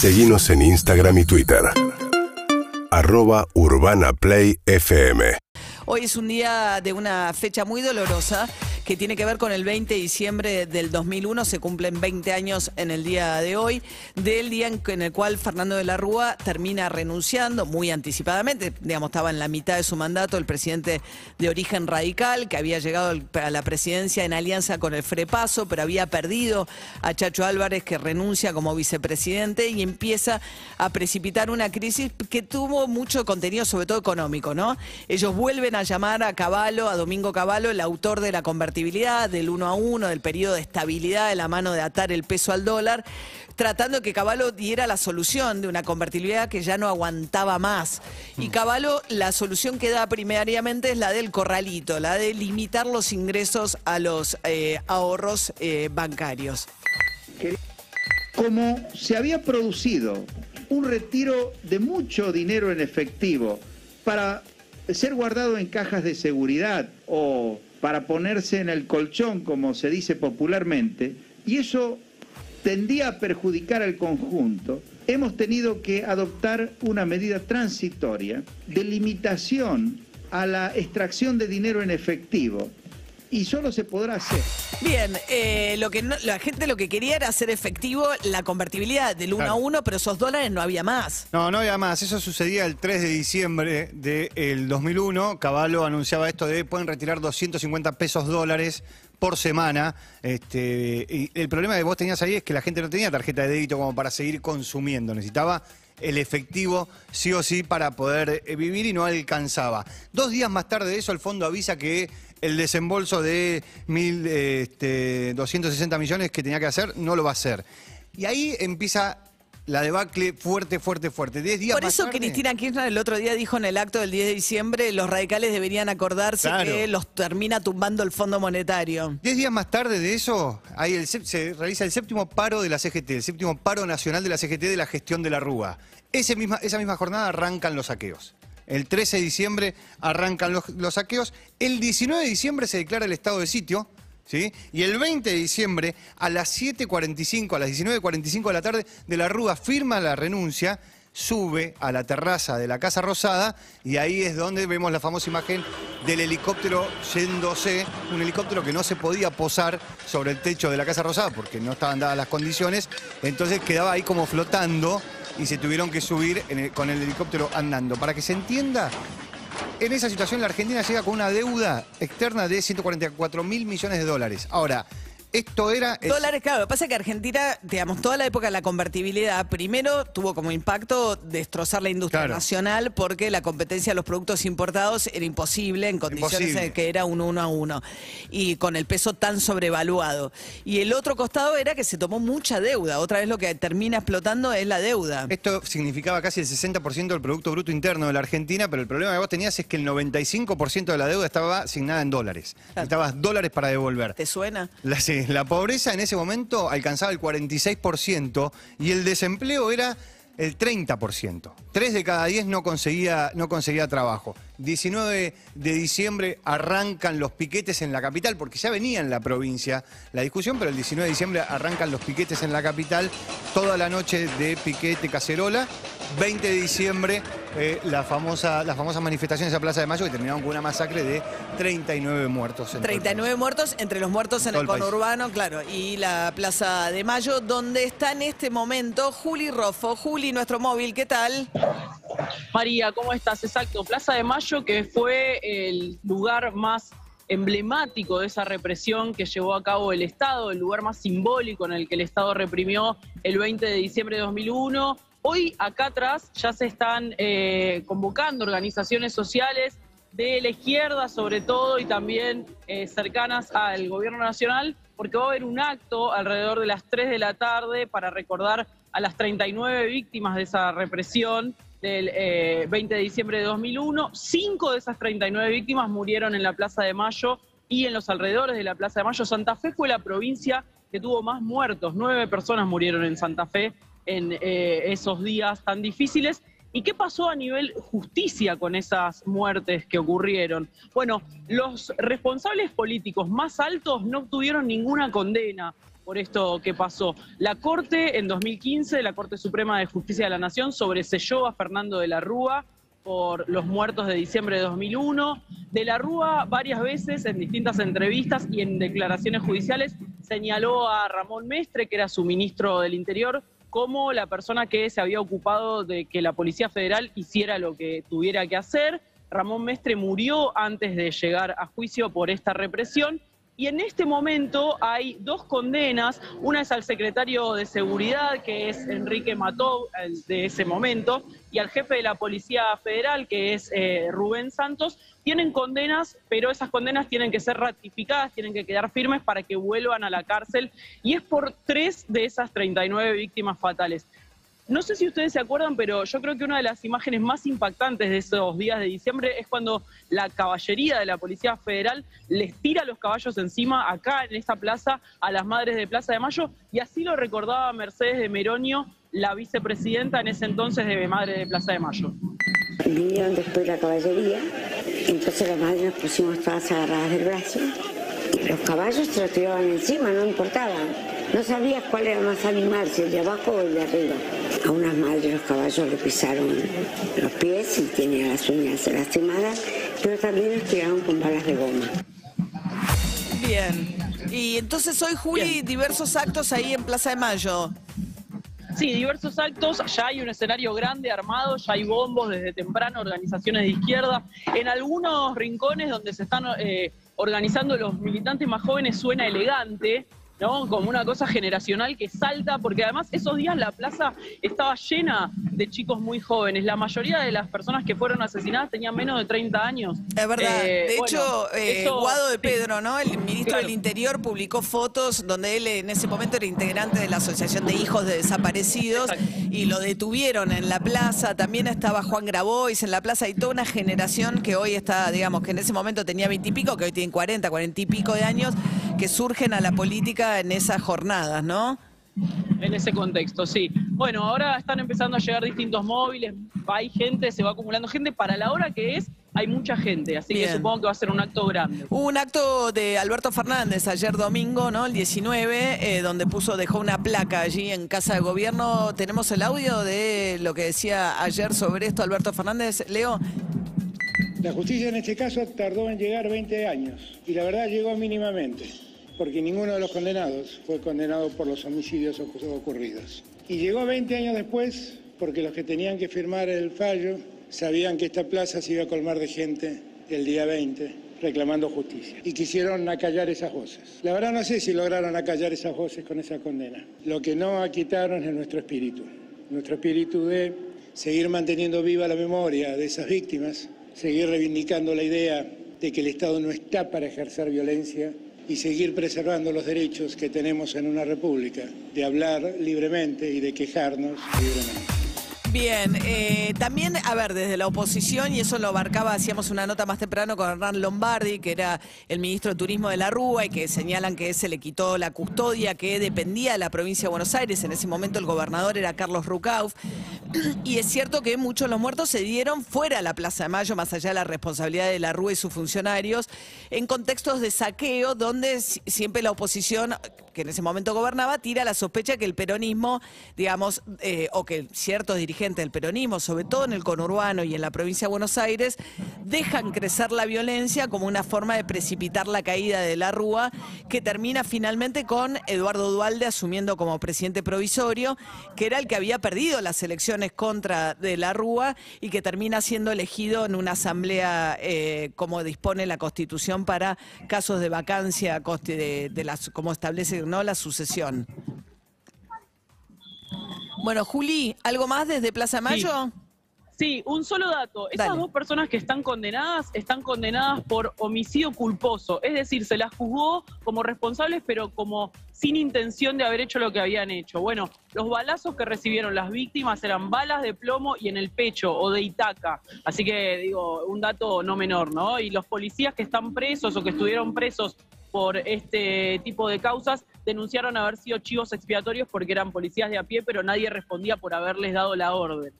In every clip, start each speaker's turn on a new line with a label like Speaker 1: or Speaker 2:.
Speaker 1: Seguimos en Instagram y Twitter. Arroba Urbana Play FM.
Speaker 2: Hoy es un día de una fecha muy dolorosa que tiene que ver con el 20 de diciembre del 2001. Se cumplen 20 años en el día de hoy, del día en, el cual Fernando de la Rúa termina renunciando muy anticipadamente. Digamos, estaba en la mitad de su mandato el presidente de origen radical, que había llegado a la presidencia en alianza con el Frepaso, pero había perdido a Chacho Álvarez, que renuncia como vicepresidente y empieza a precipitar una crisis que tuvo mucho contenido, sobre todo económico, ¿no? Ellos vuelven a llamar a Caballo, a Domingo Caballo, el autor de la convertibilidad del uno a uno, del periodo de estabilidad de la mano de atar el peso al dólar, tratando que Caballo diera la solución de una convertibilidad que ya no aguantaba más. Y mm. Caballo, la solución que da primariamente es la del corralito, la de limitar los ingresos a los eh, ahorros eh, bancarios.
Speaker 3: Como se había producido un retiro de mucho dinero en efectivo para ser guardado en cajas de seguridad o para ponerse en el colchón, como se dice popularmente, y eso tendía a perjudicar al conjunto, hemos tenido que adoptar una medida transitoria de limitación a la extracción de dinero en efectivo y solo se podrá hacer.
Speaker 2: Bien, eh, lo que la gente lo que quería era hacer efectivo la convertibilidad del 1 a 1, pero esos dólares no había más.
Speaker 4: No, no había más. Eso sucedía el 3 de diciembre del 2001. Caballo anunciaba esto de pueden retirar 250 pesos dólares por semana. Este, y el problema que vos tenías ahí es que la gente no tenía tarjeta de débito como para seguir consumiendo. Necesitaba el efectivo sí o sí para poder eh, vivir y no alcanzaba. Dos días más tarde de eso, el fondo avisa que el desembolso de 1.260 este, millones que tenía que hacer no lo va a hacer. Y ahí empieza la debacle fuerte, fuerte, fuerte. Diez días
Speaker 2: Por eso Cristina Kirchner el otro día dijo en el acto del 10 de diciembre, los radicales deberían acordarse que los termina tumbando el Fondo Monetario.
Speaker 4: Diez días más tarde de eso, ahí se realiza el séptimo paro de la CGT, el séptimo paro nacional de la CGT de la gestión de la Rúa. misma, esa misma jornada arrancan los saqueos. El 13 de diciembre arrancan los, los saqueos. El 19 de diciembre se declara el estado de sitio. Y el 20 de diciembre, a las 7.45, a las 19.45 de la tarde, de la Rúa firma la renuncia, sube a la terraza de la Casa Rosada y ahí es donde vemos la famosa imagen del helicóptero yéndose, un helicóptero que no se podía posar sobre el techo de la Casa Rosada porque no estaban dadas las condiciones, entonces quedaba ahí como flotando y se tuvieron que subir con el helicóptero andando. Para que se entienda, en esa situación la Argentina llega con una deuda externa de 144 mil millones de dólares. Ahora, esto era...
Speaker 2: Dólares, claro. Lo que pasa es que Argentina, digamos, toda la época de la convertibilidad, primero tuvo como impacto destrozar la industria nacional porque la competencia de los productos importados era imposible en condiciones en que era un uno a uno y con el peso tan sobrevaluado. Y el otro costado era que se tomó mucha deuda. Otra vez lo que termina explotando es la deuda.
Speaker 4: Esto significaba casi el 60% del Producto Bruto Interno de la Argentina, pero el problema que vos tenías es que el 95% de la deuda estaba asignada en dólares. Necesitabas dólares para devolver.
Speaker 2: ¿Te suena?
Speaker 4: La, sí, la pobreza en ese momento alcanzaba el 46% y el desempleo era el 30%. Tres de cada diez no conseguía, no conseguía trabajo. 19 de diciembre arrancan los piquetes en la capital, porque ya venía en la provincia la discusión, pero el 19 de diciembre arrancan los piquetes en la capital, toda la noche de piquete cacerola. 20 de diciembre, eh, la famosa, las famosas manifestaciones a Plaza de Mayo que terminaron con una masacre de 39 muertos.
Speaker 2: 39 muertos, entre los muertos en el, conurbano, claro, y la Plaza de Mayo, donde está en este momento Juli Rofo. Juli, nuestro móvil, ¿qué tal?
Speaker 5: María, ¿cómo estás? Exacto, Plaza de Mayo, que fue el lugar más emblemático de esa represión que llevó a cabo el Estado, el lugar más simbólico en el que el Estado reprimió el 20 de diciembre de 2001. Hoy acá atrás ya se están eh, convocando organizaciones sociales de la izquierda sobre todo y también eh, cercanas al gobierno nacional, porque va a haber un acto alrededor de las 3 de la tarde para recordar a las 39 víctimas de esa represión del 20 eh, de diciembre de 2001. Cinco de esas 39 víctimas murieron en la Plaza de Mayo y en los alrededores de la Plaza de Mayo. Santa Fe fue la provincia que tuvo más muertos. Nueve personas murieron en Santa Fe en eh, esos días tan difíciles. ¿Y qué pasó a nivel justicia con esas muertes que ocurrieron? Bueno, los responsables políticos más altos no obtuvieron ninguna condena por esto que pasó. La Corte en 2015, la Corte Suprema de Justicia de la Nación, sobreselló a Fernando de la Rúa por los muertos de diciembre de 2001. De la Rúa varias veces en distintas entrevistas y en declaraciones judiciales señaló a Ramón Mestre, que era su ministro del Interior, como la persona que se había ocupado de que la Policía Federal hiciera lo que tuviera que hacer. Ramón Mestre murió antes de llegar a juicio por esta represión y en este momento hay dos condenas, una es al secretario de Seguridad, que es Enrique Mató, de ese momento, y al jefe de la Policía Federal, que es eh, Rubén Santos, tienen condenas, pero esas condenas tienen que ser ratificadas, tienen que quedar firmes para que vuelvan a la cárcel, y es por tres de esas 39 víctimas fatales. No sé si ustedes se acuerdan, pero yo creo que una de las imágenes más impactantes de esos días de diciembre es cuando la caballería de la Policía Federal les tira los caballos encima acá en esta plaza a las madres de Plaza de Mayo y así lo recordaba Mercedes de Meronio, la vicepresidenta en ese entonces de Madre de Plaza de Mayo.
Speaker 6: Vinieron después la caballería, entonces las madres nos pusimos todas agarradas del brazo. Los caballos se los tiraban encima, no importaba. No sabías cuál era más animal, si el de abajo o el de arriba. A unas madres los caballos le pisaron los pies y tenía las uñas lastimadas, pero también los tiraron con balas de goma.
Speaker 2: Bien. Y entonces hoy, Juli, diversos actos ahí en Plaza de Mayo.
Speaker 5: Sí, diversos actos, ya hay un escenario grande armado, ya hay bombos desde temprano, organizaciones de izquierda. En algunos rincones donde se están eh, organizando los militantes más jóvenes suena elegante, ¿no? Como una cosa generacional que salta, porque además esos días la plaza estaba llena de chicos muy jóvenes. La mayoría de las personas que fueron asesinadas tenían menos de 30 años.
Speaker 2: Es verdad.
Speaker 5: Eh,
Speaker 2: de
Speaker 5: bueno,
Speaker 2: hecho, eh,
Speaker 5: eso-
Speaker 2: Guado de. Pedro, ¿no? El ministro
Speaker 5: Claro.
Speaker 2: del Interior publicó fotos donde él en ese momento era integrante de la Asociación de Hijos de Desaparecidos
Speaker 5: Exacto.
Speaker 2: y lo detuvieron en la plaza. También estaba Juan Grabois en la plaza y toda una generación que hoy está, digamos, que en ese momento tenía 20 y pico, que hoy tienen 40, 40 y pico de años, que surgen a la política en esas jornadas, ¿no?
Speaker 5: En ese contexto, sí. Bueno, ahora están empezando a llegar distintos móviles, hay gente, se va acumulando gente. Para la hora que es, hay mucha gente, así
Speaker 2: Bien.
Speaker 5: que supongo que va a ser un acto grande.
Speaker 2: Hubo un acto de Alberto Fernández ayer domingo, ¿no? El 19, eh, donde puso, dejó una placa allí en Casa de Gobierno. Tenemos el audio de lo que decía ayer sobre esto Alberto Fernández. Leo,
Speaker 7: La justicia en este caso tardó en llegar 20 años y la verdad llegó mínimamente, porque ninguno de los condenados fue condenado por los homicidios ocu- ocurridos. Y llegó 20 años después porque los que tenían que firmar el fallo sabían que esta plaza se iba a colmar de gente el día 20 reclamando justicia y quisieron acallar esas voces. La verdad no sé si lograron acallar esas voces con esa condena. Lo que no aquitaron es nuestro espíritu, nuestro espíritu de seguir manteniendo viva la memoria de esas víctimas, seguir reivindicando la idea de que el Estado no está para ejercer violencia y seguir preservando los derechos que tenemos en una república de hablar libremente y de quejarnos libremente.
Speaker 2: Bien, eh, también, a ver, desde la oposición, y eso lo abarcaba, hacíamos una nota más temprano con Hernán Lombardi, que era el ministro de Turismo de la Rúa, y que señalan que se le quitó la custodia que dependía de la provincia de Buenos Aires. En ese momento el gobernador era Carlos Rucauf. Y es cierto que muchos de los muertos se dieron fuera de la Plaza de Mayo, más allá de la responsabilidad de la Rúa y sus funcionarios, en contextos de saqueo, donde si- siempre la oposición, que en ese momento gobernaba, tira la sospecha que el peronismo, digamos, eh, o que ciertos dirigentes del peronismo, sobre todo en el conurbano y en la provincia de Buenos Aires, dejan crecer la violencia como una forma de precipitar la caída de la Rúa, que termina finalmente con Eduardo Dualde asumiendo como presidente provisorio, que era el que había perdido las elecciones contra de la Rúa y que termina siendo elegido en una asamblea eh, como dispone la Constitución para casos de vacancia como establece no la sucesión. Bueno, Juli, ¿algo más desde Plaza
Speaker 5: Sí.
Speaker 2: Mayo?
Speaker 5: Sí, un solo dato. Esas
Speaker 2: Dale.
Speaker 5: dos personas que están condenadas están condenadas por homicidio culposo. Es decir, se las juzgó como responsables, pero como sin intención de haber hecho lo que habían hecho. Bueno, los balazos que recibieron las víctimas eran balas de plomo y en el pecho o de Itaca. Así que, digo, un dato no menor, ¿no? Y los policías que están presos o que estuvieron presos por este tipo de causas denunciaron haber sido chivos expiatorios porque eran policías de a pie, pero nadie respondía por haberles dado la orden.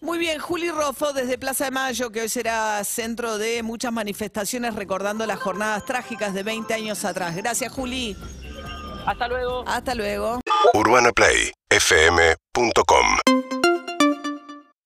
Speaker 2: Muy bien, Juli Rofo desde Plaza de Mayo, que hoy será centro de muchas manifestaciones recordando las jornadas trágicas de 20 años atrás. Gracias, Juli.
Speaker 5: Hasta luego.
Speaker 2: Hasta luego.
Speaker 1: UrbanaPlayFM.com